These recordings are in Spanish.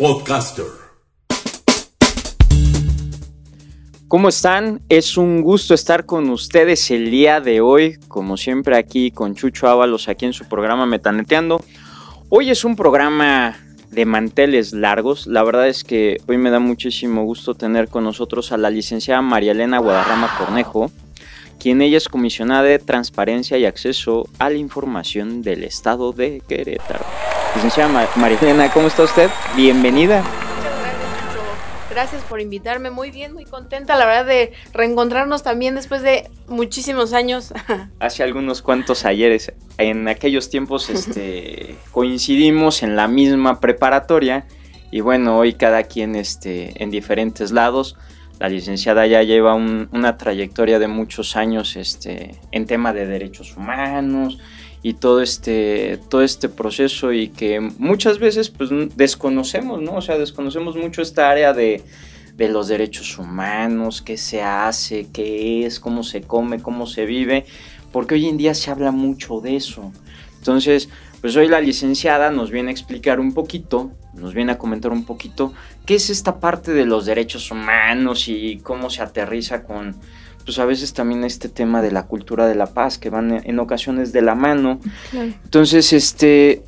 Podcaster. ¿Cómo están? Es un gusto estar con ustedes el día de hoy, como siempre aquí con Chucho Ábalos, aquí en su programa Metaneteando. Hoy es un programa de manteles largos. La verdad es que hoy me da muchísimo gusto tener con nosotros a la licenciada María Elena Guadarrama Cornejo, quien ella es comisionada de Transparencia y Acceso a la Información del Estado de Querétaro. Licenciada María Elena, ¿cómo está usted? Bienvenida. Gracias por invitarme, muy bien, muy contenta, la verdad, de reencontrarnos también después de muchísimos años. Hace algunos cuantos ayeres, en aquellos tiempos este, coincidimos en la misma preparatoria y bueno, hoy cada quien este, en diferentes lados. La licenciada ya lleva una trayectoria de muchos años este, en tema de derechos humanos y todo este, todo este proceso y que muchas veces pues desconocemos, ¿no? O sea, desconocemos mucho esta área de, de los derechos humanos, qué se hace, qué es, cómo se come, cómo se vive, porque hoy en día se habla mucho de eso. Entonces, pues hoy la licenciada nos viene a explicar un poquito, nos viene a comentar un poquito qué es esta parte de los derechos humanos y cómo se aterriza con, pues a veces también este tema de la cultura de la paz, que van en ocasiones de la mano. Entonces, este,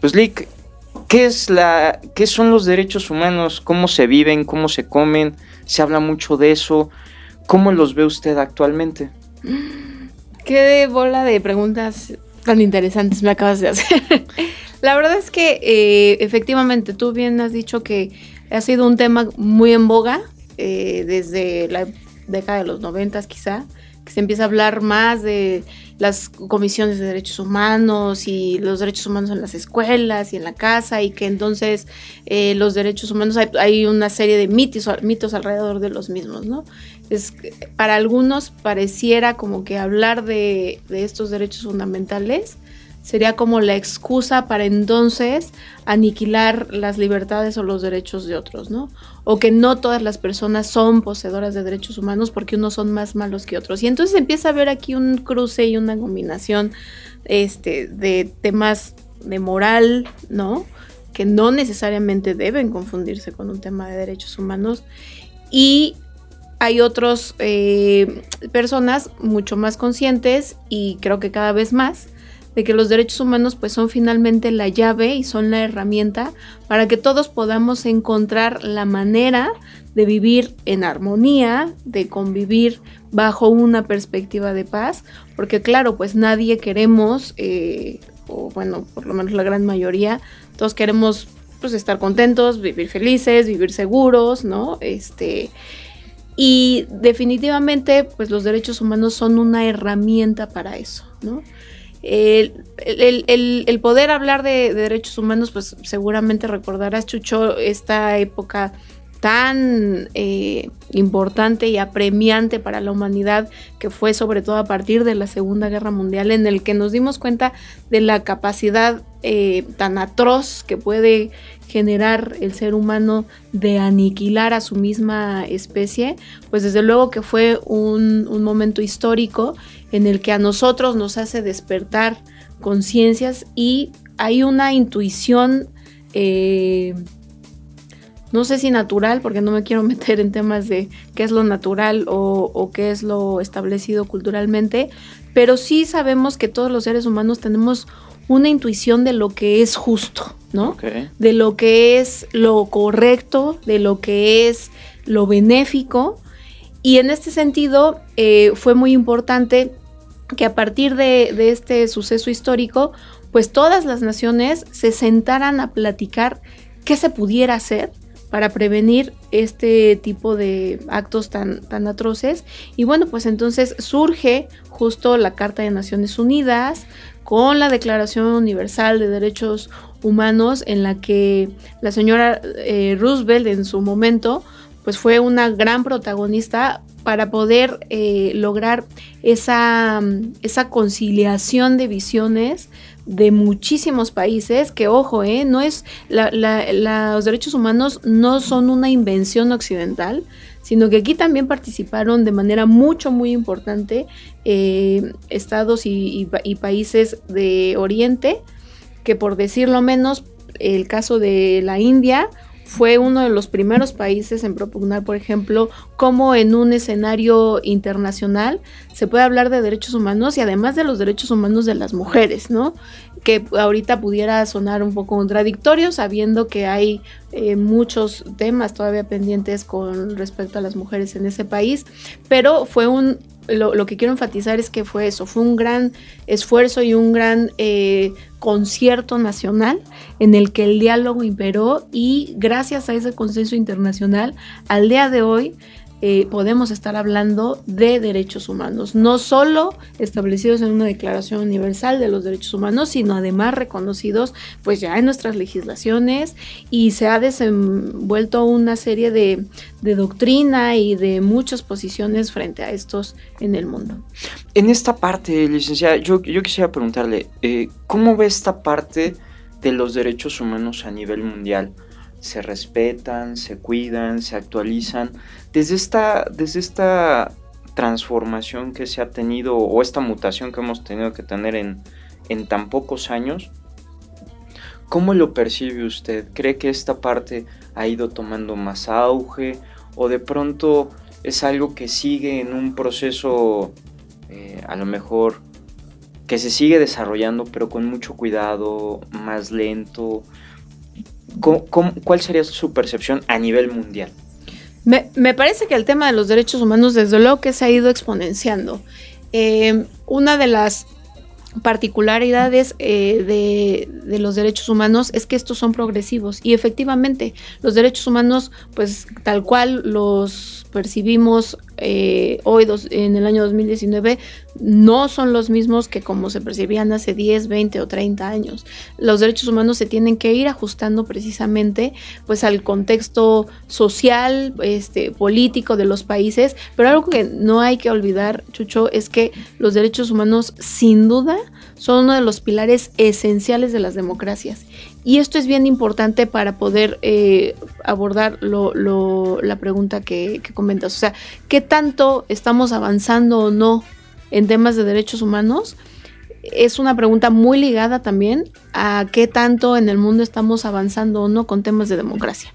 pues Lick, ¿qué, es la, ¿qué son los derechos humanos? ¿Cómo se viven? ¿Cómo se comen? Se habla mucho de eso. ¿Cómo los ve usted actualmente? Qué bola de preguntas tan interesantes me acabas de hacer. la verdad es que eh, efectivamente tú bien has dicho que ha sido un tema muy en boga eh, desde la década de los noventas quizá, que se empieza a hablar más de las comisiones de derechos humanos y los derechos humanos en las escuelas y en la casa y que entonces eh, los derechos humanos hay, una serie de mitos, mitos alrededor de los mismos, ¿no? Es, para algunos pareciera como que hablar de, de estos derechos fundamentales sería como la excusa para entonces aniquilar las libertades o los derechos de otros, ¿no? O que no todas las personas son poseedoras de derechos humanos porque unos son más malos que otros. Y entonces empieza a haber aquí un cruce y una combinación este, de temas de moral, ¿no? Que no necesariamente deben confundirse con un tema de derechos humanos. Y hay otras eh, personas mucho más conscientes y creo que cada vez más de que los derechos humanos pues son finalmente la llave y son la herramienta para que todos podamos encontrar la manera de vivir en armonía, de convivir bajo una perspectiva de paz, porque claro, pues nadie queremos, eh, o bueno, por lo menos la gran mayoría, todos queremos pues estar contentos, vivir felices, vivir seguros, ¿no? Este, y definitivamente, pues los derechos humanos son una herramienta para eso, ¿no? El, poder hablar de, derechos humanos, pues seguramente recordarás, Chucho, esta época tan eh, importante y apremiante para la humanidad que fue sobre todo a partir de la Segunda Guerra Mundial en el que nos dimos cuenta de la capacidad eh, tan atroz que puede generar el ser humano de aniquilar a su misma especie, pues desde luego que fue un, momento histórico en el que a nosotros nos hace despertar conciencias y hay una intuición, eh, no sé si natural, porque no me quiero meter en temas de qué es lo natural o, o qué es lo establecido culturalmente, pero sí sabemos que todos los seres humanos tenemos una intuición de lo que es justo, ¿no? De lo que es lo correcto, de lo que es lo benéfico. Y en este sentido eh, fue muy importante que a partir de, este suceso histórico, pues todas las naciones se sentaran a platicar qué se pudiera hacer para prevenir este tipo de actos tan, tan atroces. Y bueno, pues entonces surge justo la Carta de Naciones Unidas, con la Declaración Universal de Derechos humanos en la que la señora eh, Roosevelt en su momento pues fue una gran protagonista para poder eh, lograr esa, conciliación de visiones de muchísimos países, que ojo, eh, no es los derechos humanos no son una invención occidental, sino que aquí también participaron de manera mucho, muy importante eh, estados y, países de Oriente, que por decirlo menos, el caso de la India fue uno de los primeros países en propugnar, por ejemplo, cómo en un escenario internacional se puede hablar de derechos humanos y además de los derechos humanos de las mujeres, ¿no? Que ahorita pudiera sonar un poco contradictorio sabiendo que hay eh, muchos temas todavía pendientes con respecto a las mujeres en ese país, pero fue un lo, que quiero enfatizar es que fue eso, fue un gran esfuerzo y un gran eh, concierto nacional en el que el diálogo imperó y gracias a ese consenso internacional, al día de hoy eh, podemos estar hablando de derechos humanos, no solo establecidos en una Declaración Universal de los Derechos Humanos, sino además reconocidos pues ya en nuestras legislaciones y se ha desenvuelto una serie de, doctrina y de muchas posiciones frente a estos en el mundo. En esta parte, licenciada, yo, yo quisiera preguntarle, eh, ¿cómo ve esta parte de los derechos humanos a nivel mundial? Se respetan, se cuidan, se actualizan. Desde esta, desde esta transformación que se ha tenido o esta mutación que hemos tenido que tener en, en tan pocos años, ¿cómo lo percibe usted? ¿Cree que esta parte ha ido tomando más auge o de pronto es algo que sigue en un proceso eh, a lo mejor que se sigue desarrollando pero con mucho cuidado, más lento? Cuál sería su percepción a nivel mundial? Me, parece que el tema de los derechos humanos desde luego que se ha ido exponenciando. Eh, una de las particularidades eh, de, de, los derechos humanos es que estos son progresivos y efectivamente los derechos humanos pues tal cual los percibimos eh, hoy en el año 2019 no son los mismos que como se percibían hace 10, 20 o 30 años. Los derechos humanos se tienen que ir ajustando precisamente pues al contexto social, este, político de los países, pero algo que no hay que olvidar, Chucho, es que los derechos humanos sin duda son uno de los pilares esenciales de las democracias. Y esto es bien importante para poder eh, abordar la pregunta que, que comentas. O sea, ¿qué tanto estamos avanzando o no en temas de derechos humanos? Es una pregunta muy ligada también a qué tanto en el mundo estamos avanzando o no con temas de democracia.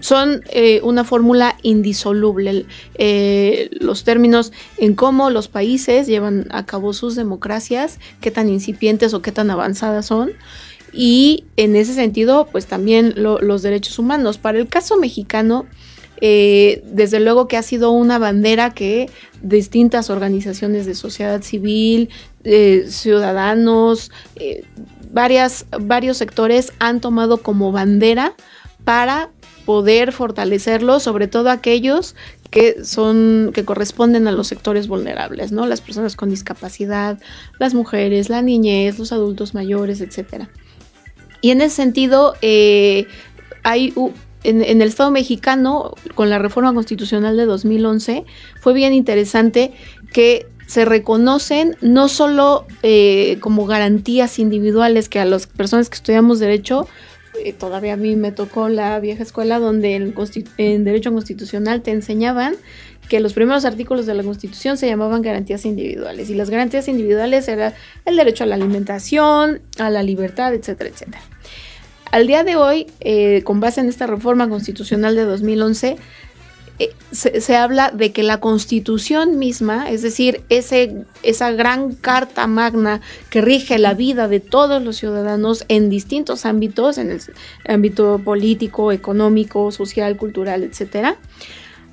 Son eh, una fórmula indisoluble. Eh, los términos en cómo los países llevan a cabo sus democracias, qué tan incipientes o qué tan avanzadas son. Y en ese sentido, pues también los derechos humanos. Para el caso mexicano, eh, desde luego que ha sido una bandera que distintas organizaciones de sociedad civil, ciudadanos, varias, varios sectores han tomado como bandera para poder fortalecerlo, sobre todo aquellos que son que corresponden a los sectores vulnerables, ¿no? Las personas con discapacidad, las mujeres, la niñez, los adultos mayores, etcétera. Y en ese sentido, eh, hay en, el Estado mexicano, con la reforma constitucional de 2011, fue bien interesante que se reconocen no solo eh, como garantías individuales que a las personas que estudiamos derecho eh, todavía a mí me tocó la vieja escuela donde en, Derecho Constitucional te enseñaban que los primeros artículos de la Constitución se llamaban garantías individuales y las garantías individuales era el derecho a la alimentación, a la libertad, etcétera, etcétera. Al día de hoy, eh, con base en esta reforma constitucional de 2011, eh, se, habla de que la constitución misma, es decir, ese, esa gran carta magna que rige la vida de todos los ciudadanos en distintos ámbitos, en el ámbito político, económico, social, cultural, etcétera,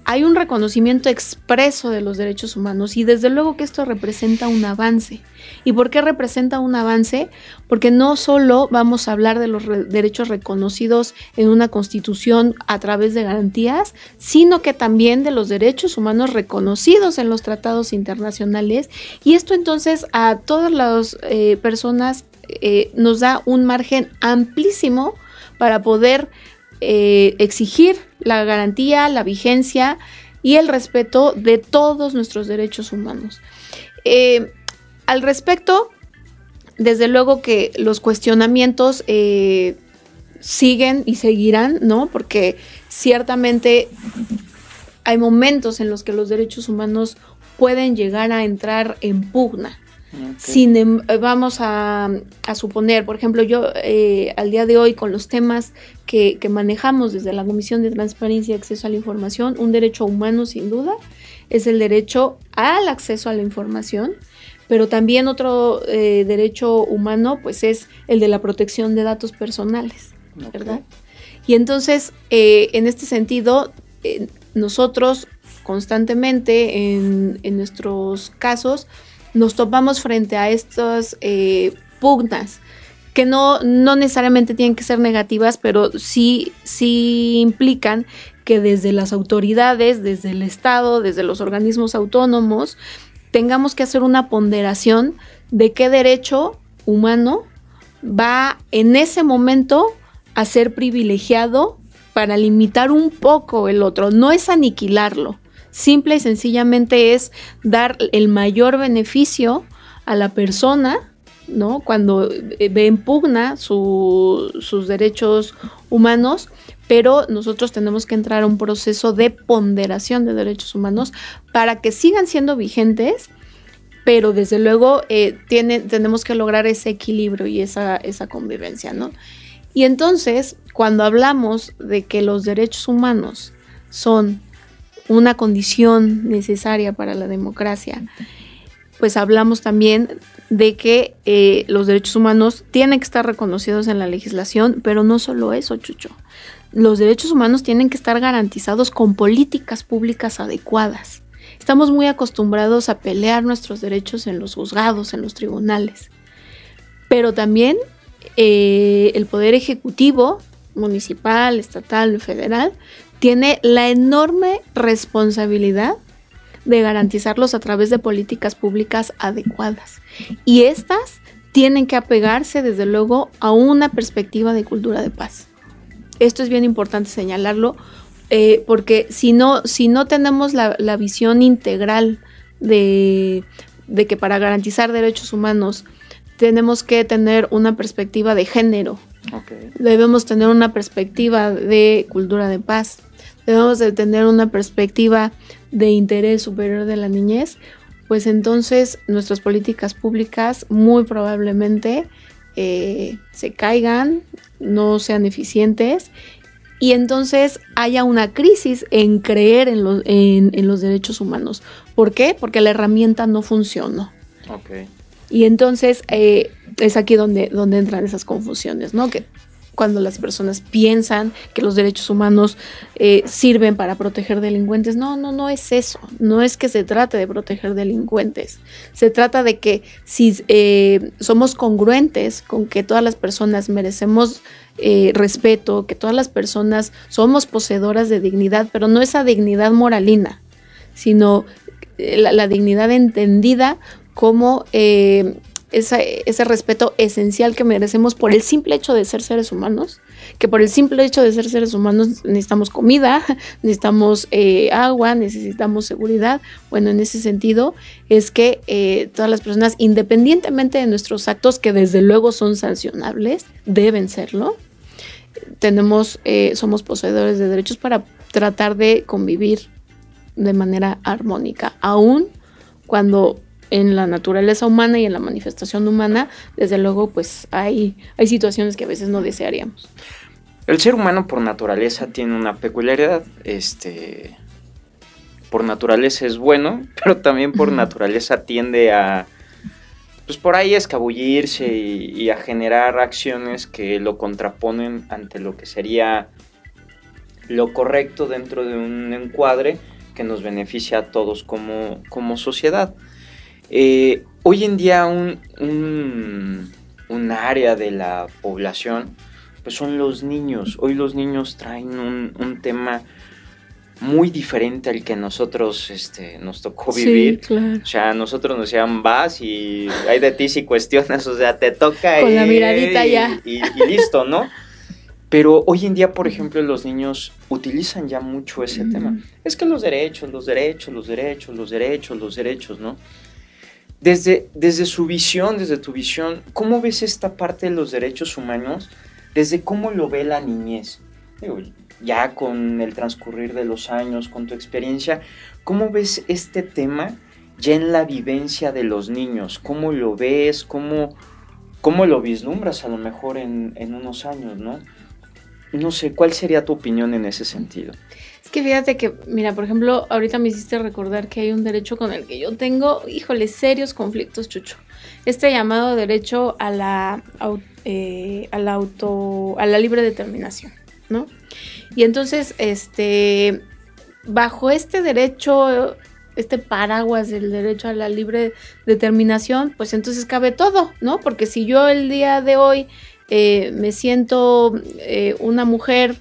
hay un reconocimiento expreso de los derechos humanos y desde luego que esto representa un avance. ¿Y por qué representa un avance? Porque no solo vamos a hablar de los derechos reconocidos en una constitución a través de garantías, sino que también de los derechos humanos reconocidos en los tratados internacionales. Y esto entonces a todas las eh, personas eh, nos da un margen amplísimo para poder eh, exigir la garantía, la vigencia y el respeto de todos nuestros derechos humanos. Eh, al respecto, desde luego que los cuestionamientos siguen y seguirán, ¿no? Porque ciertamente hay momentos en los que los derechos humanos pueden llegar a entrar en pugna. Sin, em, vamos a, suponer, por ejemplo, yo eh, al día de hoy con los temas que, manejamos desde la Comisión de Transparencia y Acceso a la Información, un derecho humano sin duda es el derecho al acceso a la información, pero también otro eh, derecho humano pues es el de la protección de datos personales, ¿verdad? Y entonces, eh, en este sentido, nosotros constantemente en, nuestros casos nos topamos frente a estas eh, pugnas que no, no necesariamente tienen que ser negativas, pero sí, sí implican que desde las autoridades, desde el Estado, desde los organismos autónomos, tengamos que hacer una ponderación de qué derecho humano va en ese momento a ser privilegiado para limitar un poco el otro. No es aniquilarlo, Simple y sencillamente es dar el mayor beneficio a la persona, ¿no? Cuando eh, ve en pugna sus derechos humanos, pero nosotros tenemos que entrar a un proceso de ponderación de derechos humanos para que sigan siendo vigentes, pero desde luego eh, tenemos que lograr ese equilibrio y esa, esa convivencia, ¿no? Y entonces, cuando hablamos de que los derechos humanos son una condición necesaria para la democracia, pues hablamos también de que eh, los derechos humanos tienen que estar reconocidos en la legislación, pero no solo eso, Chucho. Los derechos humanos tienen que estar garantizados con políticas públicas adecuadas. Estamos muy acostumbrados a pelear nuestros derechos en los juzgados, en los tribunales, pero también eh, el Poder Ejecutivo, municipal, estatal, federal, tiene la enorme responsabilidad de garantizarlos a través de políticas públicas adecuadas. Y estas tienen que apegarse, desde luego, a una perspectiva de cultura de paz. Esto es bien importante señalarlo, eh, porque si no, si no tenemos la, visión integral de, de que para garantizar derechos humanos tenemos que tener una perspectiva de género, Debemos tener una perspectiva de cultura de paz. Debemos de tener una perspectiva de interés superior de la niñez. Pues entonces nuestras políticas públicas muy probablemente eh, se caigan, no sean eficientes y entonces haya una crisis en creer en, los, en, los derechos humanos. ¿Por qué? Porque la herramienta no funcionó. Y entonces eh, es aquí donde, donde entran esas confusiones, ¿no? Que cuando las personas piensan que los derechos humanos eh, sirven para proteger delincuentes. No, no, no es eso. No es que se trate de proteger delincuentes. Se trata de que si eh, somos congruentes con que todas las personas merecemos respeto, que todas las personas somos poseedoras de dignidad, pero no esa dignidad moralina, sino la dignidad entendida como eh, ese respeto esencial que merecemos por el simple hecho de ser seres humanos, que por el simple hecho de ser seres humanos necesitamos comida, necesitamos eh, agua, necesitamos seguridad. Bueno, en ese sentido es que eh, todas las personas, independientemente de nuestros actos, que desde luego son sancionables, deben serlo, tenemos, somos poseedores de derechos para tratar de convivir de manera armónica, aún cuando en la naturaleza humana y en la manifestación humana, desde luego, pues hay, hay situaciones que a veces no desearíamos. El ser humano por naturaleza tiene una peculiaridad, este, por naturaleza es bueno, pero también por naturaleza tiende a, pues por ahí escabullirse y, a generar acciones que lo contraponen ante lo que sería lo correcto dentro de un encuadre que nos beneficia a todos como, como sociedad. Eh, hoy en día un, un, área de la población pues son los niños. Hoy los niños traen un, tema muy diferente al que nosotros este, nos tocó vivir. Sí, claro. O sea, nosotros nos decían, vas y hay de ti si cuestionas, o sea, te toca Con y, la miradita ya. Y, y listo, ¿no? Pero hoy en día, por ejemplo, los niños utilizan ya mucho ese Mm. tema. Es que los derechos, los derechos, los derechos, los derechos, los derechos, ¿no? Desde, desde su visión, desde tu visión, ¿cómo ves esta parte de los derechos humanos? Desde cómo lo ve la niñez. Digo, ya con el transcurrir de los años, con tu experiencia, ¿cómo ves este tema ya en la vivencia de los niños? ¿Cómo lo ves? ¿Cómo, cómo lo vislumbras a lo mejor en, en unos años, no? No sé, ¿cuál sería tu opinión en ese sentido? Es que fíjate que, mira, por ejemplo, ahorita me hiciste recordar que hay un derecho con el que yo tengo, híjole, serios conflictos, Chucho. Este llamado derecho a la, eh, a la auto, a la libre determinación, ¿no? Y entonces, este, bajo este derecho, este paraguas del derecho a la libre determinación, pues entonces cabe todo, ¿no? Porque si yo el día de hoy eh, me siento eh, una mujer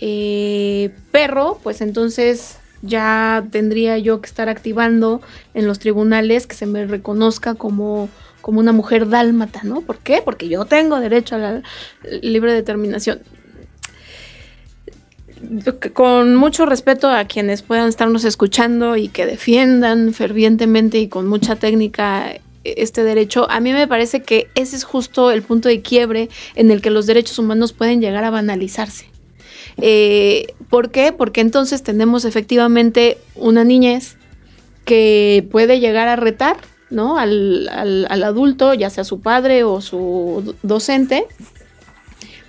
eh, perro, pues entonces ya tendría yo que estar activando en los tribunales que se me reconozca como, como una mujer dálmata, ¿no? ¿Por qué? Porque yo tengo derecho a la libre determinación. Con mucho respeto a quienes puedan estarnos escuchando y que defiendan fervientemente y con mucha técnica este derecho, a mí me parece que ese es justo el punto de quiebre en el que los derechos humanos pueden llegar a banalizarse. Eh, ¿Por qué? Porque entonces tenemos efectivamente una niñez que puede llegar a retar ¿no? al, al, al adulto, ya sea su padre o su docente,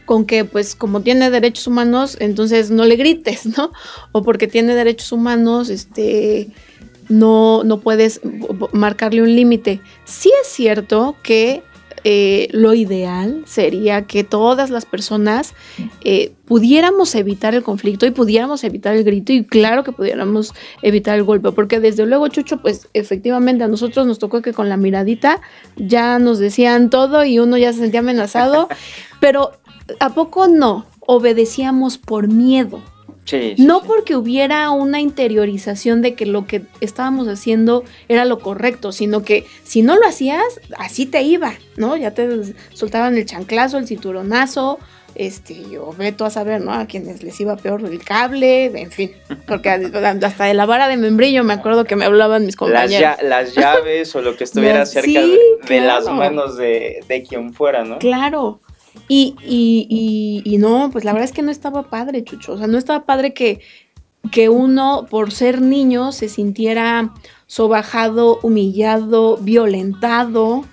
con que pues como tiene derechos humanos, entonces no le grites, ¿no? O porque tiene derechos humanos, este no, no puedes marcarle un límite. Sí es cierto que eh, lo ideal sería que todas las personas eh, pudiéramos evitar el conflicto y pudiéramos evitar el grito y claro que pudiéramos evitar el golpe, porque desde luego, Chucho, pues efectivamente a nosotros nos tocó que con la miradita ya nos decían todo y uno ya se sentía amenazado, pero ¿a poco no? Obedecíamos por miedo. Sí, sí, no sí. porque hubiera una interiorización de que lo que estábamos haciendo era lo correcto, sino que si no lo hacías, así te iba, ¿no? Ya te soltaban el chanclazo, el cinturonazo, este, yo veto a saber, ¿no? A quienes les iba peor el cable, en fin, porque hasta de la vara de membrillo me acuerdo que me hablaban mis compañeros. las llaves o lo que estuviera No, cerca de, las manos de, de quien fuera, ¿no? Claro. Y, y, y, y no, pues la verdad es que no estaba padre, Chucho. O sea, no estaba padre que, que uno, por ser niño, se sintiera sobajado, humillado, violentado.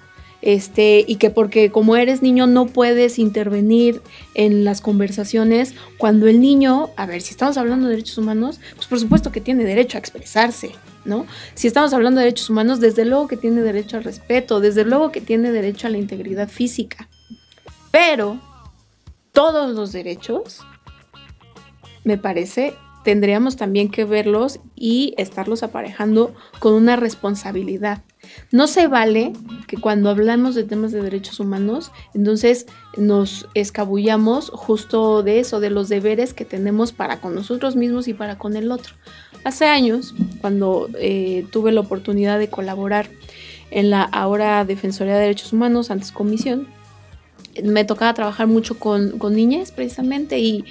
Este, y que porque como eres niño no puedes intervenir en las conversaciones, cuando el niño, a ver, si estamos hablando de derechos humanos, pues por supuesto que tiene derecho a expresarse, ¿no? Si estamos hablando de derechos humanos, desde luego que tiene derecho al respeto, desde luego que tiene derecho a la integridad física. Pero todos los derechos, me parece, tendríamos también que verlos y estarlos aparejando con una responsabilidad. No se vale que cuando hablamos de temas de derechos humanos, entonces nos escabullamos justo de eso, de los deberes que tenemos para con nosotros mismos y para con el otro. Hace años, cuando eh, tuve la oportunidad de colaborar en la ahora Defensoría de Derechos Humanos, antes comisión, me tocaba trabajar mucho con, con niñas precisamente y,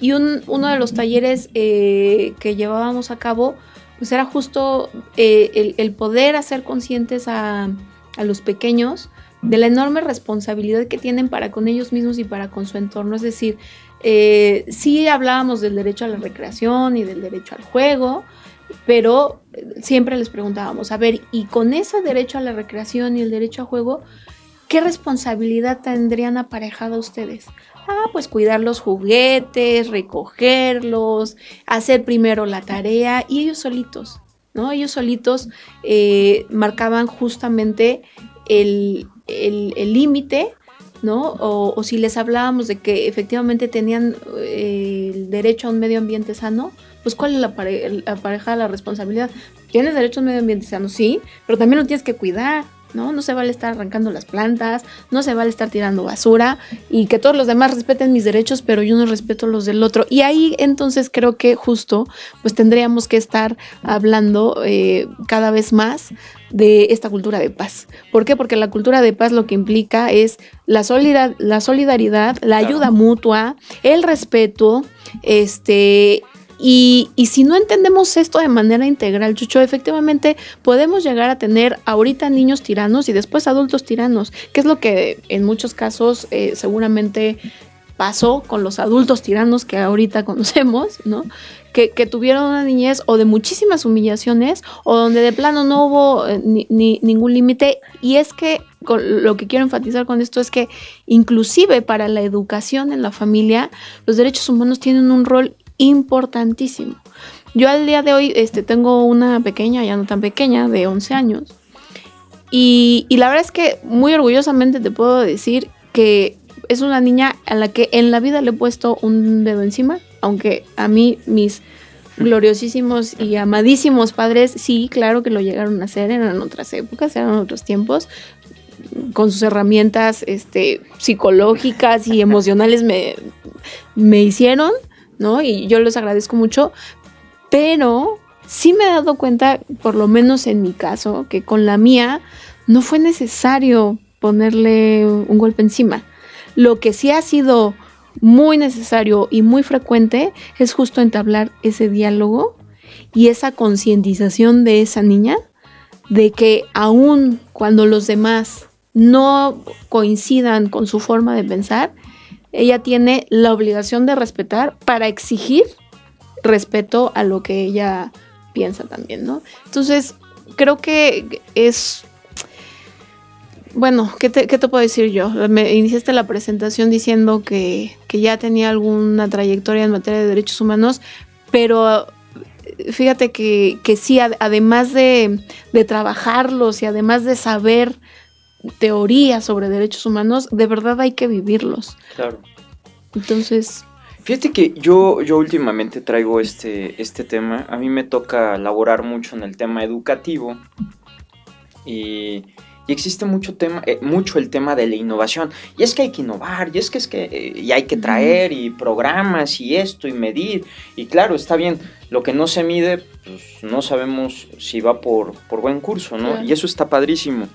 y un- uno de los talleres eh, que llevábamos a cabo pues era justo eh, el, poder hacer conscientes a, a los pequeños de la enorme responsabilidad que tienen para con ellos mismos y para con su entorno. Es decir, eh, sí hablábamos del derecho a la recreación y del derecho al juego, pero siempre les preguntábamos, a ver, y con ese derecho a la recreación y el derecho a juego, ¿qué responsabilidad tendrían aparejada ustedes? Ah, pues cuidar los juguetes, recogerlos, hacer primero la tarea y ellos solitos, ¿no? Ellos solitos eh, marcaban justamente el el- el límite, ¿no? O, o si les hablábamos de que efectivamente tenían eh, el derecho a un medio ambiente sano, pues ¿cuál es la, pare- la pareja la responsabilidad? Tienes derecho a un medio ambiente sano, sí, pero también lo tienes que cuidar. ¿No? No se vale estar arrancando las plantas, no se vale estar tirando basura y que todos los demás respeten mis derechos, pero yo no respeto los del otro. Y ahí entonces creo que justo pues tendríamos que estar hablando eh, cada vez más de esta cultura de paz. ¿Por qué? Porque la cultura de paz lo que implica es la, la solidaridad, la ayuda mutua, el respeto, este, y, si no entendemos esto de manera integral, Chucho, efectivamente podemos llegar a tener ahorita niños tiranos y después adultos tiranos, que es lo que en muchos casos eh, seguramente pasó con los adultos tiranos que ahorita conocemos, ¿no? Que, tuvieron una niñez o de muchísimas humillaciones o donde de plano no hubo eh, ni, ningún límite. Y es que lo que quiero enfatizar con esto es que inclusive para la educación en la familia, los derechos humanos tienen un rol importantísimo. Yo al día de hoy este, tengo una pequeña, ya no tan pequeña, de 11 años. Y, la verdad es que muy orgullosamente te puedo decir que es una niña a la que en la vida le he puesto un dedo encima, aunque a mí mis gloriosísimos y amadísimos padres, sí, claro que lo llegaron a hacer, eran otras épocas, eran otros tiempos, con sus herramientas este, psicológicas y emocionales me, me hicieron, ¿no? Y yo les agradezco mucho, pero sí me he dado cuenta, por lo menos en mi caso, que con la mía no fue necesario ponerle un golpe encima. Lo que sí ha sido muy necesario y muy frecuente es justo entablar ese diálogo y esa concientización de esa niña de que aun cuando los demás no coincidan con su forma de pensar, ella tiene la obligación de respetar para exigir respeto a lo que ella piensa también, ¿no? Entonces, creo que es... Bueno, ¿qué te, puedo decir yo? Me iniciaste la presentación diciendo que, ya tenía alguna trayectoria en materia de derechos humanos, pero fíjate que, que sí, además de, de, trabajarlos y además de saber teoría sobre derechos humanos, de verdad hay que vivirlos. Claro. Entonces... Fíjate que yo, yo últimamente traigo este, este tema. A mí me toca laborar mucho en el tema educativo. Y, existe mucho, tema, eh, mucho el tema de la innovación. Y es que hay que innovar, y es que, es que eh, y hay que traer, y programas, y esto, y medir. Y claro, está bien, lo que no se mide, pues no sabemos si va por, por buen curso, ¿no? Y eso está padrísimo.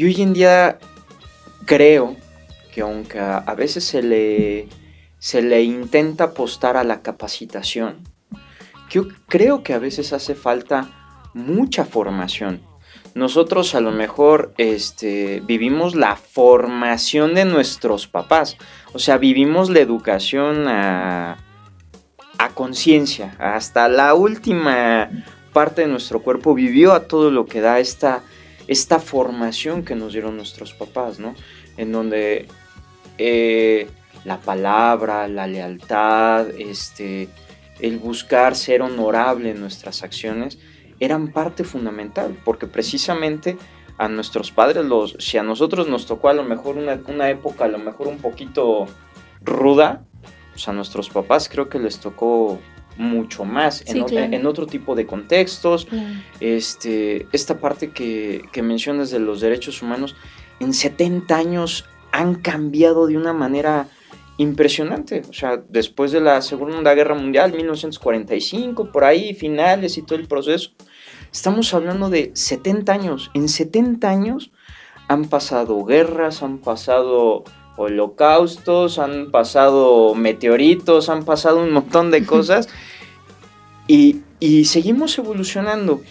Y hoy en día creo que aunque a veces se le, se le intenta apostar a la capacitación, yo creo que a veces hace falta mucha formación. Nosotros a lo mejor este, vivimos la formación de nuestros papás, o sea, vivimos la educación a, a conciencia, hasta la última parte de nuestro cuerpo vivió a todo lo que da esta, esta formación que nos dieron nuestros papás, ¿no? En donde eh, la palabra, la lealtad, este, el buscar ser honorable en nuestras acciones, eran parte fundamental, porque precisamente a nuestros padres, los, si a nosotros nos tocó a lo mejor una, época, a lo mejor un poquito ruda, pues a nuestros papás creo que les tocó mucho más en, otro, tipo de contextos. Este, esta parte que, que, mencionas de los derechos humanos, en 70 años han cambiado de una manera impresionante. O sea, después de la Segunda Guerra Mundial, 1945, por ahí, finales y todo el proceso, estamos hablando de 70 años. En 70 años han pasado guerras, han pasado holocaustos, han pasado meteoritos, han pasado un montón de cosas y, seguimos evolucionando.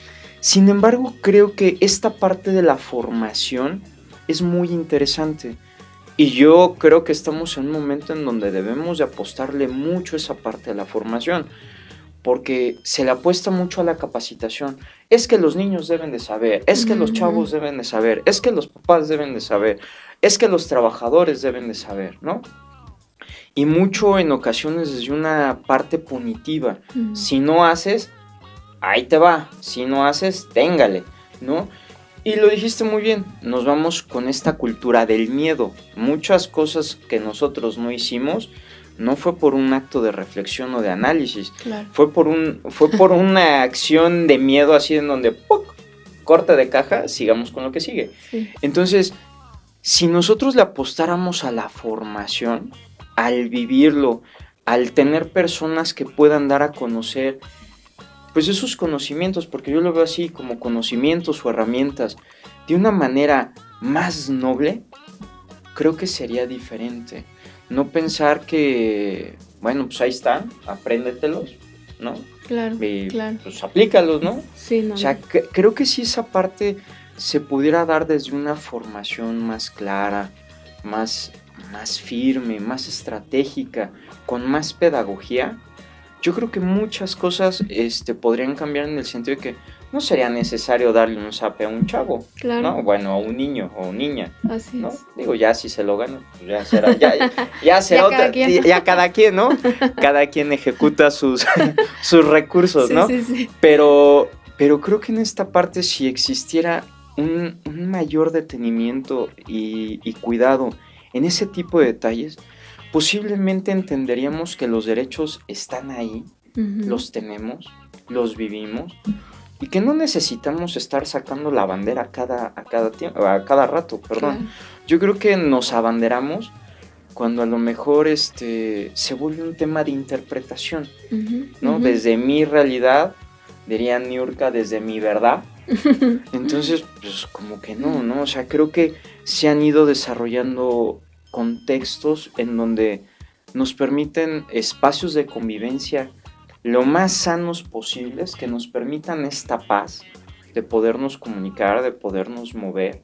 Sin embargo, creo que esta parte de la formación es muy interesante. Y yo creo que estamos en un momento en donde debemos de apostarle mucho esa parte de la formación, porque se le apuesta mucho a la capacitación. Es que los niños deben de saber, es que los chavos deben de saber, es que los papás deben de saber, es que los trabajadores deben de saber, ¿no? Y mucho en ocasiones desde una parte punitiva. Si no haces, ahí te va. Si no haces, téngale, ¿no? Y lo dijiste muy bien, nos vamos con esta cultura del miedo. Muchas cosas que nosotros no hicimos no fue por un acto de reflexión o de análisis, fue, por un, fue por una acción de miedo así en donde corte de caja, sigamos con lo que sigue. Entonces, si nosotros le apostáramos a la formación, al vivirlo, al tener personas que puedan dar a conocer pues esos conocimientos, porque yo lo veo así como conocimientos o herramientas, de una manera más noble, creo que sería diferente. No pensar que, bueno, pues ahí están, apréndetelos, ¿no? Claro, claro. Pues aplícalos, ¿no? Sí, no. O sea, creo que si esa parte se pudiera dar desde una formación más clara, más, más firme, más estratégica, con más pedagogía, yo creo que muchas cosas este, podrían cambiar en el sentido de que no sería necesario darle un zape a un chavo, claro. ¿no? Bueno, a un niño o niña, Así ¿no? es. Digo, ya si se lo gana, pues ya será, ya, ya será Ya otra, cada quien. ya cada quien, ¿no? Cada quien ejecuta sus, sus recursos, Sí, ¿no? sí, sí. Pero, pero creo que en esta parte si existiera un, un mayor detenimiento y, y cuidado en ese tipo de detalles, posiblemente entenderíamos que los derechos están ahí, los tenemos, los vivimos y que no necesitamos estar sacando la bandera a cada, a cada, tiempo, a cada rato. Perdón. Claro. Yo creo que nos abanderamos cuando a lo mejor este, se vuelve un tema de interpretación. ¿no? Desde mi realidad, diría Niurka, desde mi verdad. Entonces, pues como que no, ¿no? O sea, creo que se han ido desarrollando contextos en donde nos permiten espacios de convivencia lo más sanos posibles, que nos permitan esta paz de podernos comunicar, de podernos mover.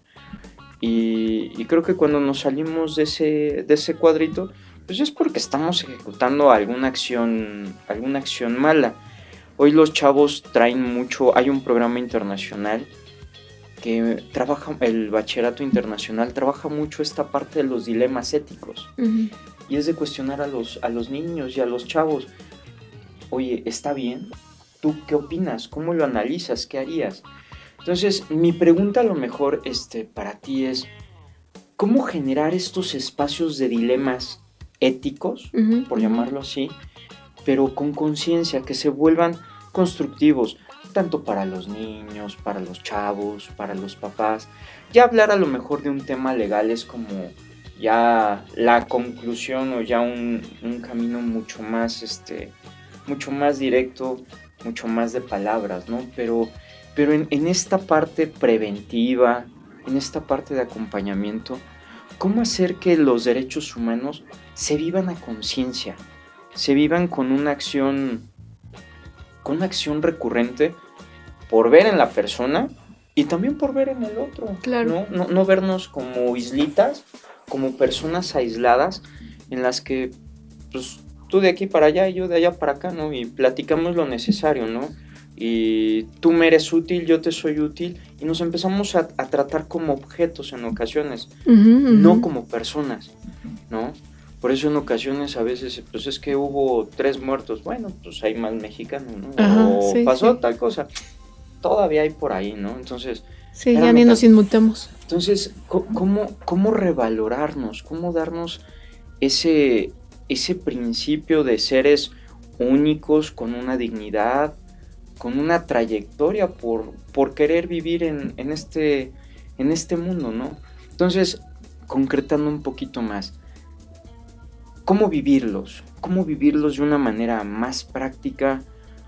Y, creo que cuando nos salimos de ese, de ese cuadrito, pues es porque estamos ejecutando alguna acción, alguna acción mala. Hoy los chavos traen mucho, hay un programa internacional que trabaja, el bachillerato internacional trabaja mucho esta parte de los dilemas éticos y es de cuestionar a los, a los niños y a los chavos. Oye, ¿está bien? ¿Tú qué opinas? ¿Cómo lo analizas? ¿Qué harías? Entonces, mi pregunta a lo mejor este, para ti es, ¿cómo generar estos espacios de dilemas éticos, por llamarlo así, pero con conciencia, que se vuelvan constructivos, tanto para los niños, para los chavos, para los papás? Ya hablar a lo mejor de un tema legal es como ya la conclusión o ya un, un camino mucho más, este, mucho más directo, mucho más de palabras, ¿no? Pero, pero en, en esta parte preventiva, en esta parte de acompañamiento, ¿cómo hacer que los derechos humanos se vivan a conciencia? Se vivan con una acción, con una acción recurrente por ver en la persona y también por ver en el otro. Claro. ¿no? No, no vernos como islitas, como personas aisladas en las que pues, tú de aquí para allá y yo de allá para acá, ¿no? Y platicamos lo necesario, ¿no? Y tú me eres útil, yo te soy útil, y nos empezamos a, a tratar como objetos en ocasiones, Ujú, ujú. no como personas, ¿no? Por eso en ocasiones a veces, pues es que hubo tres muertos, bueno, pues hay más mexicanos, ¿no? Ajá, o sí, pasó sí. tal cosa, todavía hay por ahí, ¿no? Entonces, Sí, ya ni nos inmutemos. entonces, ¿cómo, cómo revalorarnos? ¿Cómo darnos ese, ese principio de seres únicos, con una dignidad, con una trayectoria por, por querer vivir en, en este, en este mundo, ¿no? Entonces, concretando un poquito más, ¿cómo vivirlos? ¿Cómo vivirlos de una manera más práctica,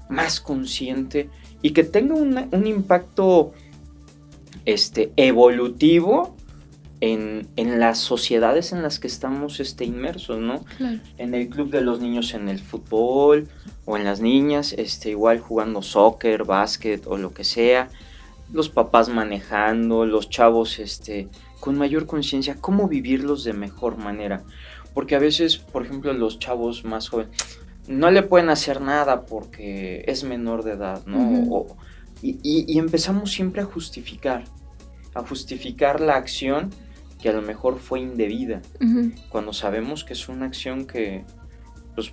más consciente y que tenga un impacto este, evolutivo en, en las sociedades en las que estamos este, inmersos, ¿no? Claro. En el club de los niños en el fútbol o en las niñas, este, igual jugando soccer, básquet o lo que sea, los papás manejando, los chavos este, con mayor conciencia, cómo vivirlos de mejor manera. Porque a veces, por ejemplo, los chavos más jóvenes no le pueden hacer nada porque es menor de edad, ¿no? O- y, y- y empezamos siempre a justificar, a justificar la acción que a lo mejor fue indebida cuando sabemos que es una acción que, pues,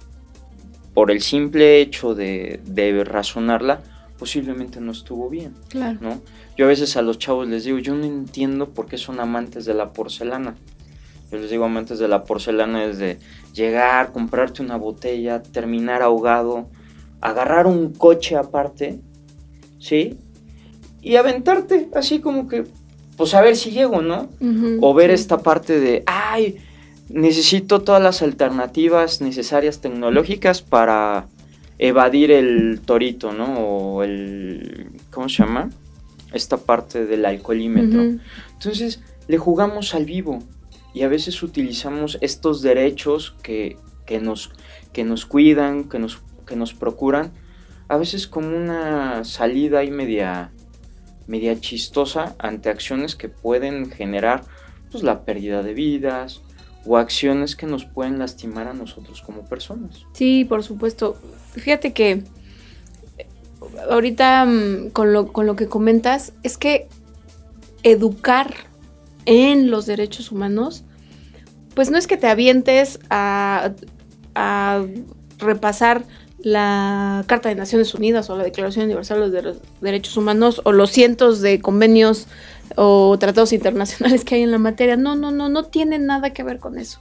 por el simple hecho de, de razonarla, posiblemente no estuvo bien, Claro. ¿no? Yo a veces a los chavos les digo, yo no entiendo por qué son amantes de la porcelana. Yo les digo amantes de la porcelana es de llegar, comprarte una botella, terminar ahogado, agarrar un coche aparte, ¿sí? y aventarte, así como que, pues a ver si llego, ¿no? o ver esta parte de, ay, necesito todas las alternativas necesarias tecnológicas para evadir el torito, ¿no? O el, ¿cómo se llama? Esta parte del alcoholímetro. Entonces, le jugamos al vivo y a veces utilizamos estos derechos que, que, nos, que nos cuidan, que nos, que nos procuran, a veces como una salida ahí media, media chistosa ante acciones que pueden generar pues, la pérdida de vidas o acciones que nos pueden lastimar a nosotros como personas. Sí, por supuesto. Fíjate que ahorita mm, con lo, con lo que comentas es que educar en los derechos humanos, pues no es que te avientes a, repasar la Carta de Naciones Unidas o la Declaración Universal de los Derechos Humanos o los cientos de convenios o tratados internacionales que hay en la materia. No, no, no, no tiene nada que ver con eso.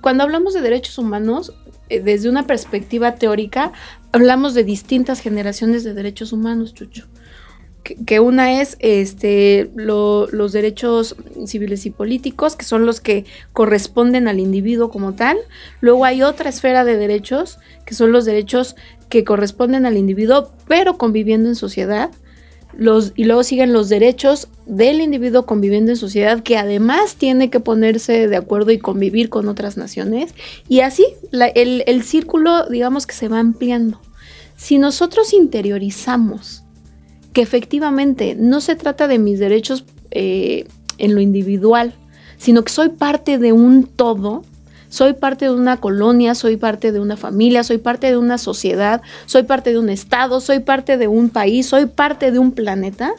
cuando hablamos de derechos humanos, eh, desde una perspectiva teórica, hablamos de distintas generaciones de derechos humanos, Chucho. Que, una es este, los derechos civiles y políticos, que son los que corresponden al individuo como tal. Luego hay otra esfera de derechos, que son los derechos que corresponden al individuo, pero conviviendo en sociedad y luego siguen los derechos del individuo conviviendo en sociedad que además tiene que ponerse de acuerdo y convivir con otras naciones y así el, círculo digamos que se va ampliando. Si nosotros interiorizamos que efectivamente no se trata de mis derechos eh, en lo individual, sino que soy parte de un todo, soy parte de una colonia, soy parte de una familia, soy parte de una sociedad, soy parte de un estado, soy parte de un país, soy parte de un planeta,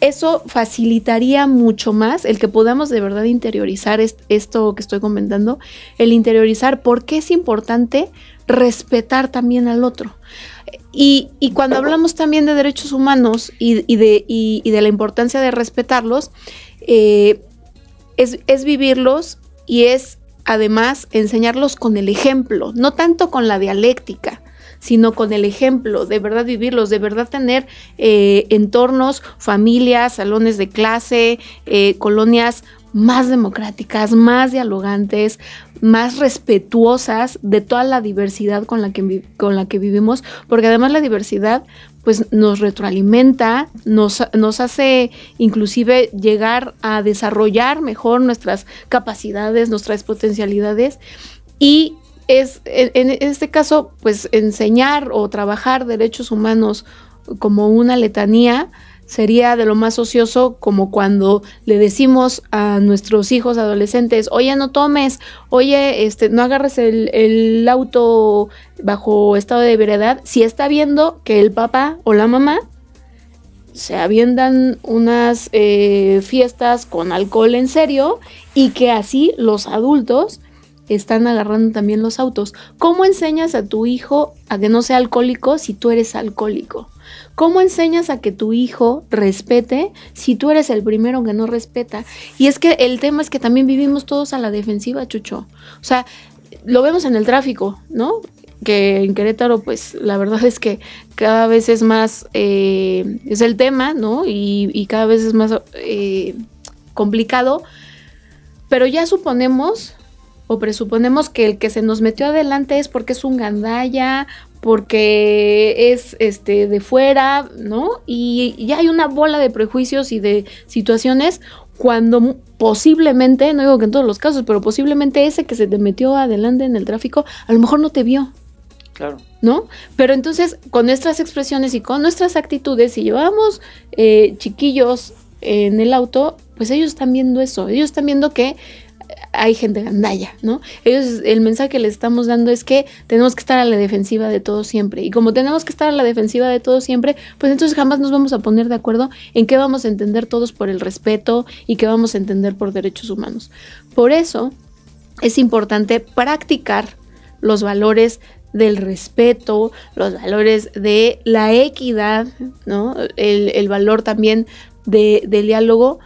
eso facilitaría mucho más el que podamos de verdad interiorizar esto que estoy comentando, el interiorizar por qué es importante respetar también al otro. Y, cuando hablamos también de derechos humanos y, de, la importancia de respetarlos, eh, es, es, vivirlos y es además enseñarlos con el ejemplo, no tanto con la dialéctica, sino con el ejemplo, de verdad vivirlos, de verdad tener eh, entornos, familias, salones de clase, eh, colonias más democráticas, más dialogantes, más respetuosas de toda la diversidad con la que, con la que vivimos, porque además la diversidad pues nos retroalimenta, nos, nos hace inclusive llegar a desarrollar mejor nuestras capacidades, nuestras potencialidades. Y es en, este caso pues enseñar o trabajar derechos humanos como una letanía sería de lo más ocioso como cuando le decimos a nuestros hijos adolescentes, oye, no tomes, oye, este, no agarres el, auto bajo estado de veredad, si está viendo que el papá o la mamá se aviendan unas eh, fiestas con alcohol en serio y que así los adultos están agarrando también los autos. ¿Cómo enseñas a tu hijo a que no sea alcohólico si tú eres alcohólico? ¿Cómo enseñas a que tu hijo respete si tú eres el primero que no respeta? Y es que el tema es que también vivimos todos a la defensiva, Chucho. O sea, lo vemos en el tráfico, ¿no? Que en Querétaro, pues la verdad es que cada vez es más, eh, es el tema, ¿no? Y, cada vez es más eh, complicado. Pero ya suponemos o presuponemos que el que se nos metió adelante es porque es un gandalla, porque es este de fuera, ¿no? Y ya hay una bola de prejuicios y de situaciones cuando posiblemente, no digo que en todos los casos, pero posiblemente ese que se te metió adelante en el tráfico, a lo mejor no te vio. Claro. ¿No? Pero entonces, con nuestras expresiones y con nuestras actitudes, si llevamos eh, chiquillos en el auto, pues ellos están viendo eso. Ellos están viendo que hay gente gandalla, ¿no? Ellos, el mensaje que les estamos dando es que tenemos que estar a la defensiva de todo siempre. Y como tenemos que estar a la defensiva de todo siempre, pues entonces jamás nos vamos a poner de acuerdo en qué vamos a entender todos por el respeto y qué vamos a entender por derechos humanos. Por eso es importante practicar los valores del respeto, los valores de la equidad, ¿no? El, valor también de, del diálogo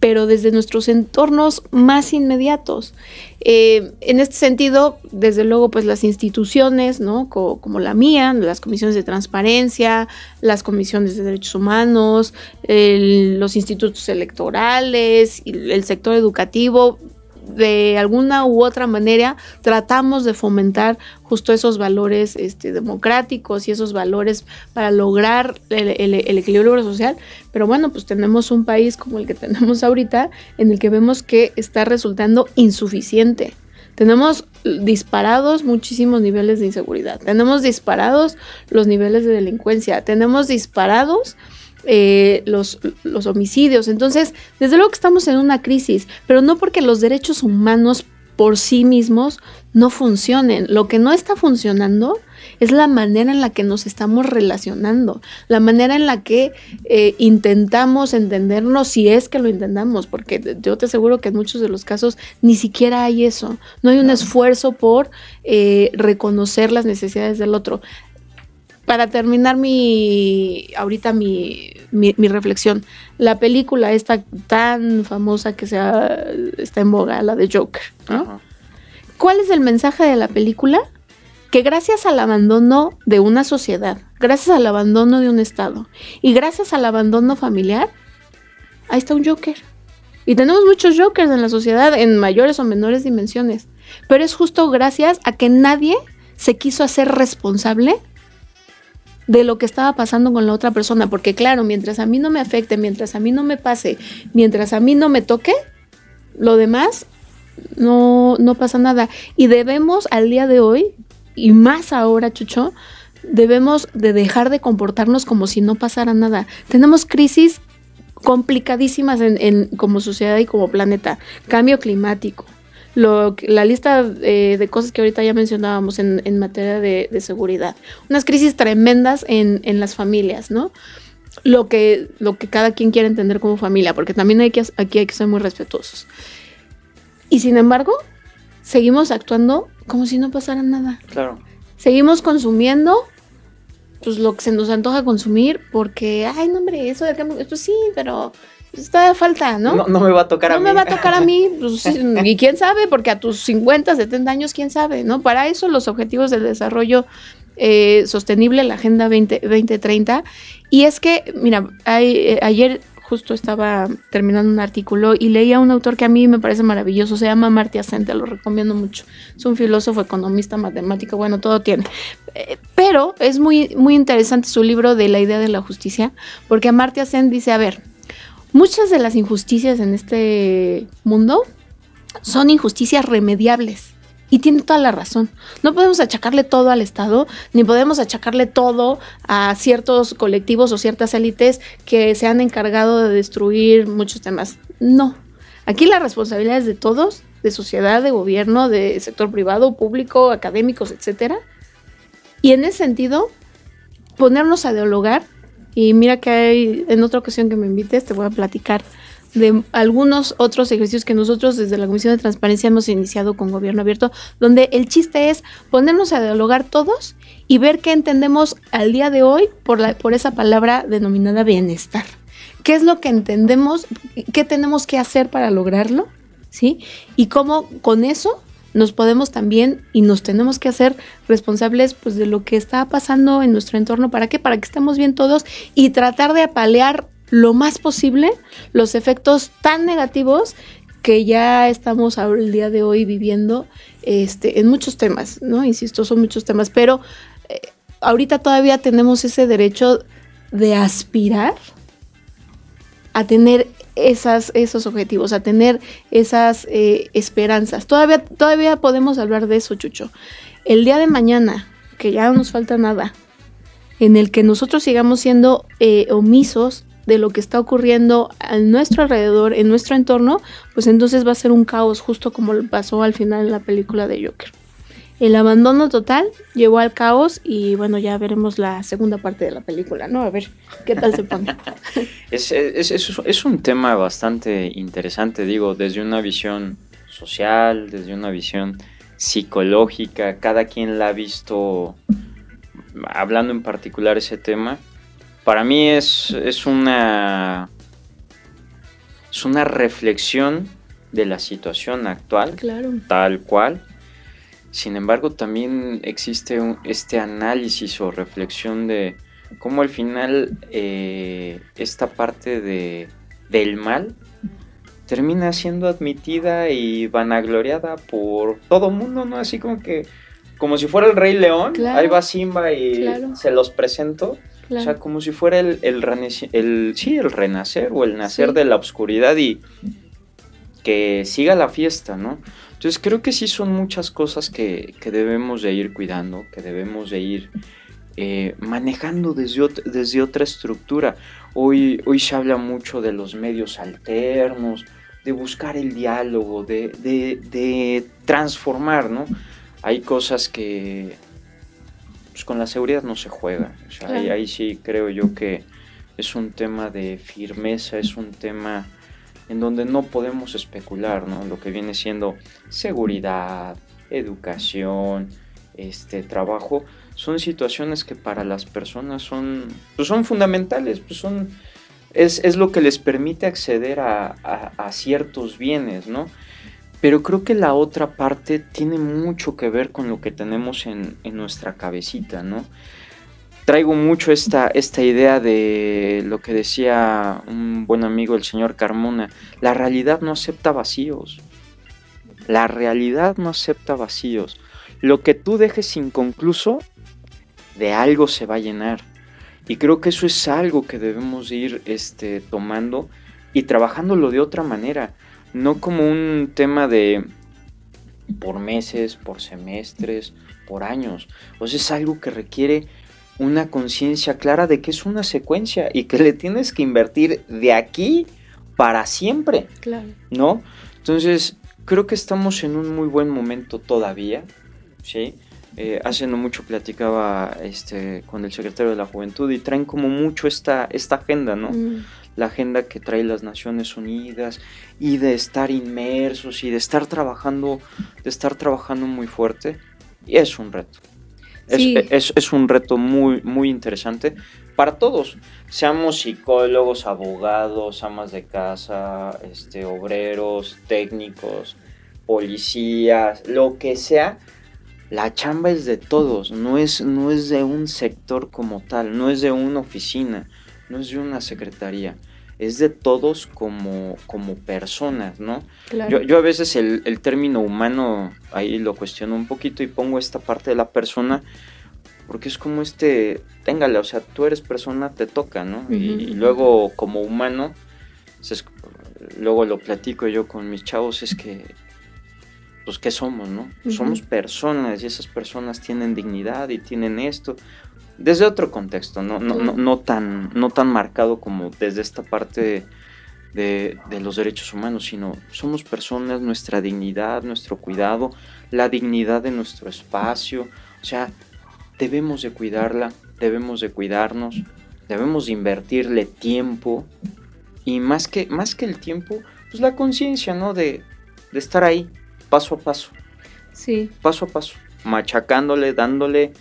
pero desde nuestros entornos más inmediatos. Eh, en este sentido, desde luego, pues las instituciones, ¿no? como la mía, las comisiones de transparencia, las comisiones de derechos humanos, los institutos electorales, el sector educativo, de alguna u otra manera tratamos de fomentar justo esos valores este, democráticos y esos valores para lograr el, equilibrio social. Pero bueno, pues tenemos un país como el que tenemos ahorita en el que vemos que está resultando insuficiente. Tenemos disparados muchísimos niveles de inseguridad, tenemos disparados los niveles de delincuencia, tenemos disparados eh, los, los homicidios. Entonces, desde luego que estamos en una crisis, pero no porque los derechos humanos por sí mismos no funcionen. Lo que no está funcionando es la manera en la que nos estamos relacionando, la manera en la que eh, intentamos entendernos si es que lo intentamos, porque yo te aseguro que en muchos de los casos ni siquiera hay eso, no hay un esfuerzo por eh, reconocer las necesidades del otro para terminar mi, ahorita mi, mi, reflexión, la película esta tan famosa que sea, está en boga, la de Joker, ¿Cuál es el mensaje de la película? Que gracias al abandono de una sociedad, gracias al abandono de un Estado y gracias al abandono familiar, ahí está un Joker. Y tenemos muchos Jokers en la sociedad en mayores o menores dimensiones. Pero es justo gracias a que nadie se quiso hacer responsable de lo que estaba pasando con la otra persona, porque claro, mientras a mí no me afecte, mientras a mí no me pase, mientras a mí no me toque, lo demás no, no pasa nada. Y debemos al día de hoy, y más ahora, Chucho, debemos de dejar de comportarnos como si no pasara nada. Tenemos crisis complicadísimas en, en, como sociedad y como planeta. Cambio climático, lo, la lista eh, de cosas que ahorita ya mencionábamos en, en materia de, seguridad. Unas crisis tremendas en, en, las familias, ¿no? Lo que, lo que cada quien quiere entender como familia, porque también hay que, aquí hay que ser muy respetuosos. Y sin embargo, seguimos actuando como si no pasara nada. Claro. Seguimos consumiendo pues lo que se nos antoja consumir porque, ay, no, hombre, eso de que, pues sí, pero está de falta, ¿no? ¿no? me va a tocar a mí. No me va a tocar a mí, pues, y quién sabe, porque a tus 50, 70 años, quién sabe, ¿no? Para eso los objetivos del desarrollo eh, sostenible, la Agenda 20, 2030, y es que, mira, eh, ayer justo estaba terminando un artículo y leía a un autor que a mí me parece maravilloso, se llama Marty Ascente, lo recomiendo mucho. Es un filósofo, economista, matemático, bueno, todo tiene. Eh, pero es muy, muy interesante su libro de la idea de la justicia, porque Marty Ascent dice, a ver, Muchas de las injusticias en este mundo son injusticias remediables. Y tiene toda la razón. No podemos achacarle todo al Estado, ni podemos achacarle todo a ciertos colectivos o ciertas élites que se han encargado de destruir muchos temas. No. Aquí la responsabilidad es de todos, de sociedad, de gobierno, de sector privado, público, académicos, etcétera. Y en ese sentido, ponernos a dialogar y mira que hay, en otra ocasión que me invites, te voy a platicar de algunos otros ejercicios que nosotros desde la Comisión de Transparencia hemos iniciado con Gobierno Abierto, donde el chiste es ponernos a dialogar todos y ver qué entendemos al día de hoy por, la, por esa palabra denominada bienestar. ¿Qué es lo que entendemos? ¿Qué tenemos que hacer para lograrlo? ¿Sí? Y cómo con eso nos podemos también y nos tenemos que hacer responsables pues de lo que está pasando en nuestro entorno. ¿Para qué? Para que estemos bien todos y tratar de apalear lo más posible los efectos tan negativos que ya estamos el día de hoy viviendo este, en muchos temas, ¿no? Insisto, son muchos temas, pero eh, ahorita todavía tenemos ese derecho de aspirar a tener esas, esos objetivos, a tener esas eh, esperanzas. Todavía, todavía podemos hablar de eso, Chucho. El día de mañana, que ya no nos falta nada, en el que nosotros sigamos siendo eh, omisos de lo que está ocurriendo a nuestro alrededor, en nuestro entorno, pues entonces va a ser un caos, justo como pasó al final en la película de Joker. El abandono total llevó al caos y bueno, ya veremos la segunda parte de la película, ¿no? A ver qué tal se pone. es, es, es, un tema bastante interesante, digo, desde una visión social, desde una visión psicológica, cada quien la ha visto, hablando en particular ese tema, para mí es, es una, es una reflexión de la situación actual, Claro. tal cual. Sin embargo, también existe un- este análisis o reflexión de cómo al final eh, esta parte de, del mal termina siendo admitida y vanagloriada por todo mundo, ¿no? Así como que, como si fuera el Rey León, Claro. ahí va Simba y Claro. se los presento. Claro. O sea, como si fuera el, el, el- sí, el renacer o el nacer Sí. de la oscuridad y que siga la fiesta, ¿no? Entonces creo que sí son muchas cosas que, que debemos de ir cuidando, que debemos de ir eh, manejando desde, ot- desde otra estructura. Hoy, hoy se habla mucho de los medios alternos, de buscar el diálogo, de, de- de transformar, ¿no? Hay cosas que pues, con la seguridad no se juega. O sea, ahí, ahí sí creo yo que es un tema de firmeza, es un tema en donde no podemos especular, ¿no? Lo que viene siendo seguridad, educación, este trabajo, son situaciones que para las personas son, pues son fundamentales, pues son, es, es lo que les permite acceder a, a- ciertos bienes, ¿no? Pero creo que la otra parte tiene mucho que ver con lo que tenemos en, en nuestra cabecita, ¿no? Traigo mucho esta, esta idea de lo que decía un buen amigo, el señor Carmona, la realidad no acepta vacíos. La realidad no acepta vacíos. Lo que tú dejes inconcluso, de algo se va a llenar. Y creo que eso es algo que debemos ir este, tomando y trabajándolo de otra manera. No como un tema de por meses, por semestres, por años. O sea, es algo que requiere una conciencia clara de que es una secuencia y que le tienes que invertir de aquí para siempre. Claro. ¿no? Entonces, creo que estamos en un muy buen momento todavía, ¿sí? Eh, hace no mucho platicaba este, con el secretario de la Juventud y traen como mucho esta, esta agenda, ¿no? Mm, La agenda que trae las Naciones Unidas y de estar inmersos y de estar trabajando, de estar trabajando muy fuerte. Y es un reto. Es, es- es un reto muy, muy interesante para todos, seamos psicólogos, abogados, amas de casa, este, obreros, técnicos, policías, lo que sea, la chamba es de todos, no es, no es de un sector como tal, no es de una oficina, no es de una secretaría, es de todos como, como personas, ¿no? claro. Yo, yo a veces el, el término humano ahí lo cuestiono un poquito y pongo esta parte de la persona porque es como este, téngale, o sea, tú eres persona, te toca, ¿no? y, luego como humano, se luego lo platico yo con mis chavos, es que, pues, ¿qué somos, no? Somos personas y esas personas tienen dignidad y tienen esto. Desde otro contexto, no, no, no, no tan, no tan marcado como desde esta parte de, de los derechos humanos, sino somos personas, nuestra dignidad, nuestro cuidado, la dignidad de nuestro espacio, o sea, debemos de cuidarla, debemos de cuidarnos, debemos de invertirle tiempo y más que, más que el tiempo, pues la conciencia, ¿no? De, de estar ahí, paso a paso, Sí. paso a paso, machacándole, dándole,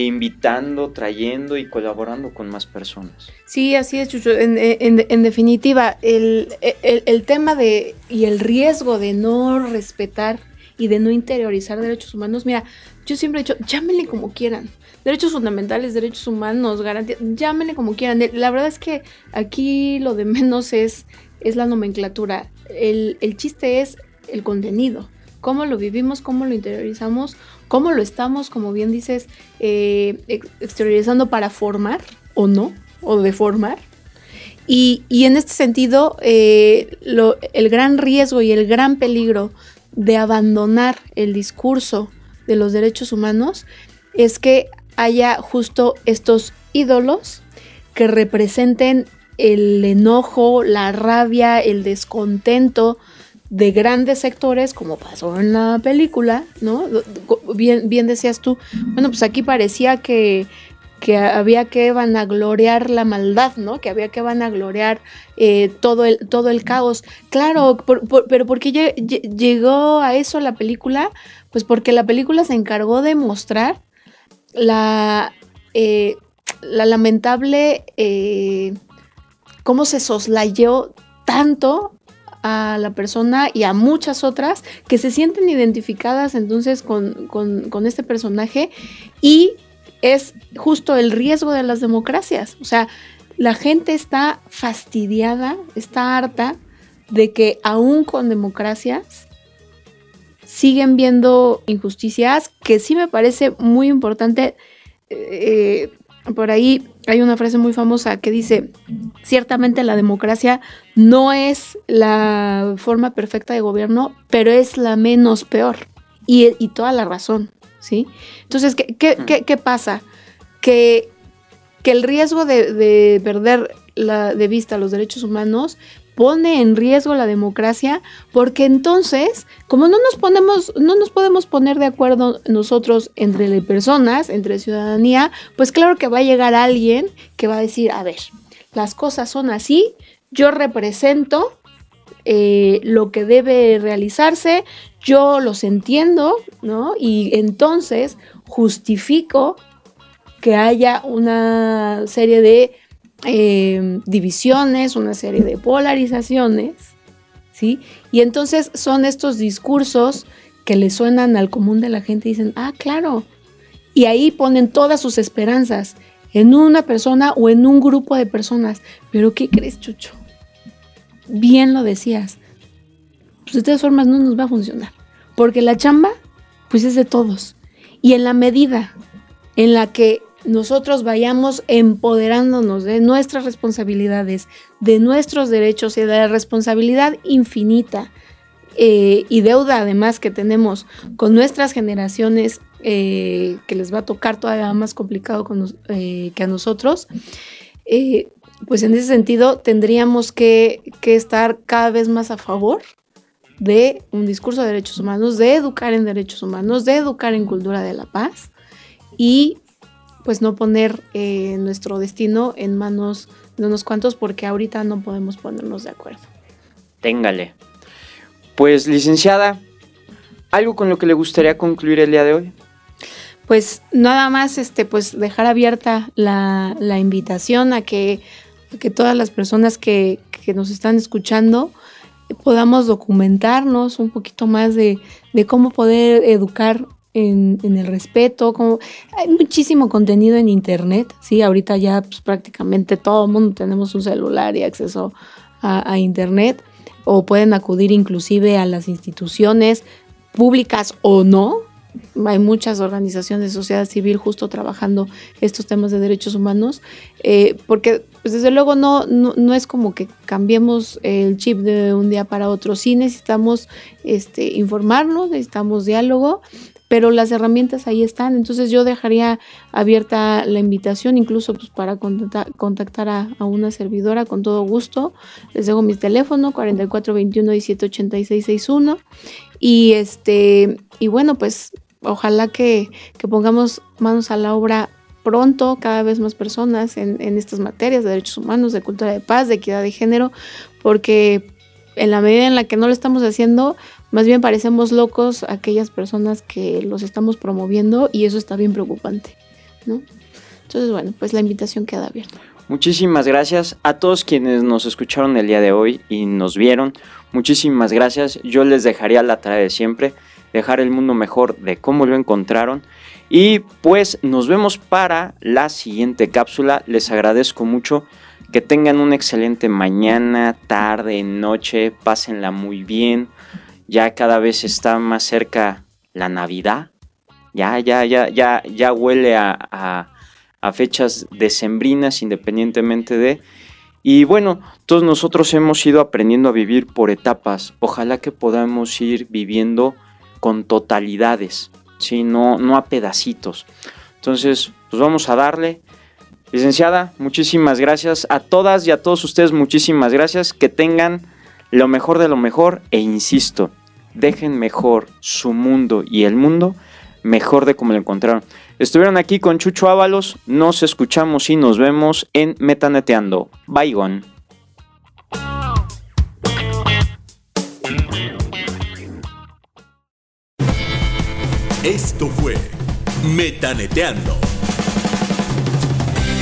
invitando, trayendo y colaborando con más personas. Sí, así es, Chucho. En, en- en definitiva, el, el- el tema de y el riesgo de no respetar y de no interiorizar derechos humanos, mira, yo siempre he dicho, llámenle como quieran. Derechos fundamentales, derechos humanos, garantías, llámenle como quieran. La verdad es que aquí lo de menos es, es la nomenclatura. El, el chiste es el contenido. Cómo lo vivimos, cómo lo interiorizamos, cómo lo estamos, como bien dices, eh, ex- exteriorizando para formar o no, o deformar. Y, y en este sentido, eh, el gran riesgo y el gran peligro de abandonar el discurso de los derechos humanos es que haya justo estos ídolos que representen el enojo, la rabia, el descontento de grandes sectores, como pasó en la película, ¿no? Bien, bien decías tú, bueno, pues aquí parecía que, que había que vanagloriar la maldad, ¿no? Que había que vanagloriar eh, todo, el, todo el caos. Claro, pero ¿por qué lle- lle- llegó a eso la película? Pues porque la película se encargó de mostrar la, eh, la lamentable, eh, cómo se soslayó tanto a la persona y a muchas otras que se sienten identificadas entonces con, con este personaje y es justo el riesgo de las democracias. O sea, la gente está fastidiada, está harta de que aún con democracias siguen viendo injusticias, que sí me parece muy importante. Eh, por ahí hay una frase muy famosa que dice, ciertamente la democracia no es la forma perfecta de gobierno, pero es la menos peor. Y, toda la razón, ¿sí? Entonces, ¿qué, qué, pasa? Que, que, el riesgo de, de perder la, de vista los derechos humanos pone en riesgo la democracia, porque entonces, como no nos ponemos, no nos podemos poner de acuerdo nosotros entre personas, entre ciudadanía, pues claro que va a llegar alguien que va a decir, a ver, las cosas son así, yo represento eh, lo que debe realizarse, yo los entiendo, ¿no? Y entonces justifico que haya una serie de Em, divisiones, una serie de polarizaciones, ¿sí? Y entonces son estos discursos que le suenan al común de la gente y dicen, ah, claro. Y ahí ponen todas sus esperanzas en una persona o en un grupo de personas. Pero ¿qué crees, Chucho? Bien lo decías. Pues de todas formas no nos va a funcionar. Porque la chamba, pues es de todos. Y en la medida en la que nosotros vayamos empoderándonos de nuestras responsabilidades, de nuestros derechos y de la responsabilidad infinita eh, y deuda además que tenemos con nuestras generaciones, eh, que les va a tocar todavía más complicado eh, que a nosotros, pues en ese sentido tendríamos que, que estar cada vez más a favor de un discurso de derechos humanos, de educar en derechos humanos, de educar en cultura de la paz y pues no poner eh, nuestro destino en manos de unos cuantos porque ahorita no podemos ponernos de acuerdo. Téngale. Pues licenciada, ¿algo con lo que le gustaría concluir el día de hoy? Pues nada más este, pues dejar abierta la, invitación a que, que, todas las personas que, que nos están escuchando podamos documentarnos un poquito más de, de cómo poder educar en, el respeto, como hay muchísimo contenido en internet, sí, ahorita ya pues, prácticamente todo el mundo tenemos un celular y acceso a, internet, o pueden acudir inclusive a las instituciones públicas o no, hay muchas organizaciones de sociedad civil justo trabajando estos temas de derechos humanos, eh, porque pues desde luego no, no, es como que cambiemos el chip de un día para otro, sí necesitamos este, informarnos, necesitamos diálogo pero las herramientas ahí están. Entonces yo dejaría abierta la invitación, incluso pues, para contactar, a, una servidora con todo gusto. Les dejo mi teléfono 4421 178661 y este y bueno pues ojalá que, pongamos manos a la obra pronto cada vez más personas en, en, estas materias de derechos humanos, de cultura de paz, de equidad de género, porque en la medida en la que no lo estamos haciendo, más bien parecemos locos aquellas personas que los estamos promoviendo y eso está bien preocupante, ¿no? Entonces, bueno, pues la invitación queda abierta. Muchísimas gracias a todos quienes nos escucharon el día de hoy y nos vieron. Muchísimas gracias. Yo les dejaría la tarea de siempre, dejar el mundo mejor de cómo lo encontraron. Y pues nos vemos para la siguiente cápsula. Les agradezco mucho. Que tengan una excelente mañana, tarde, noche. Pásenla muy bien ya cada vez está más cerca la Navidad. Ya, ya, ya, ya, ya huele a, fechas decembrinas independientemente de... Y bueno, todos nosotros hemos ido aprendiendo a vivir por etapas. Ojalá que podamos ir viviendo con totalidades, ¿sí? no, no a pedacitos. Entonces, pues vamos a darle. Licenciada, muchísimas gracias. A todas y a todos ustedes, muchísimas gracias. Que tengan lo mejor de lo mejor e insisto, dejen mejor su mundo y el mundo mejor de como lo encontraron. Estuvieron aquí con Chucho Ábalos, nos escuchamos y nos vemos en Metaneteando. Bye, Esto fue Metaneteando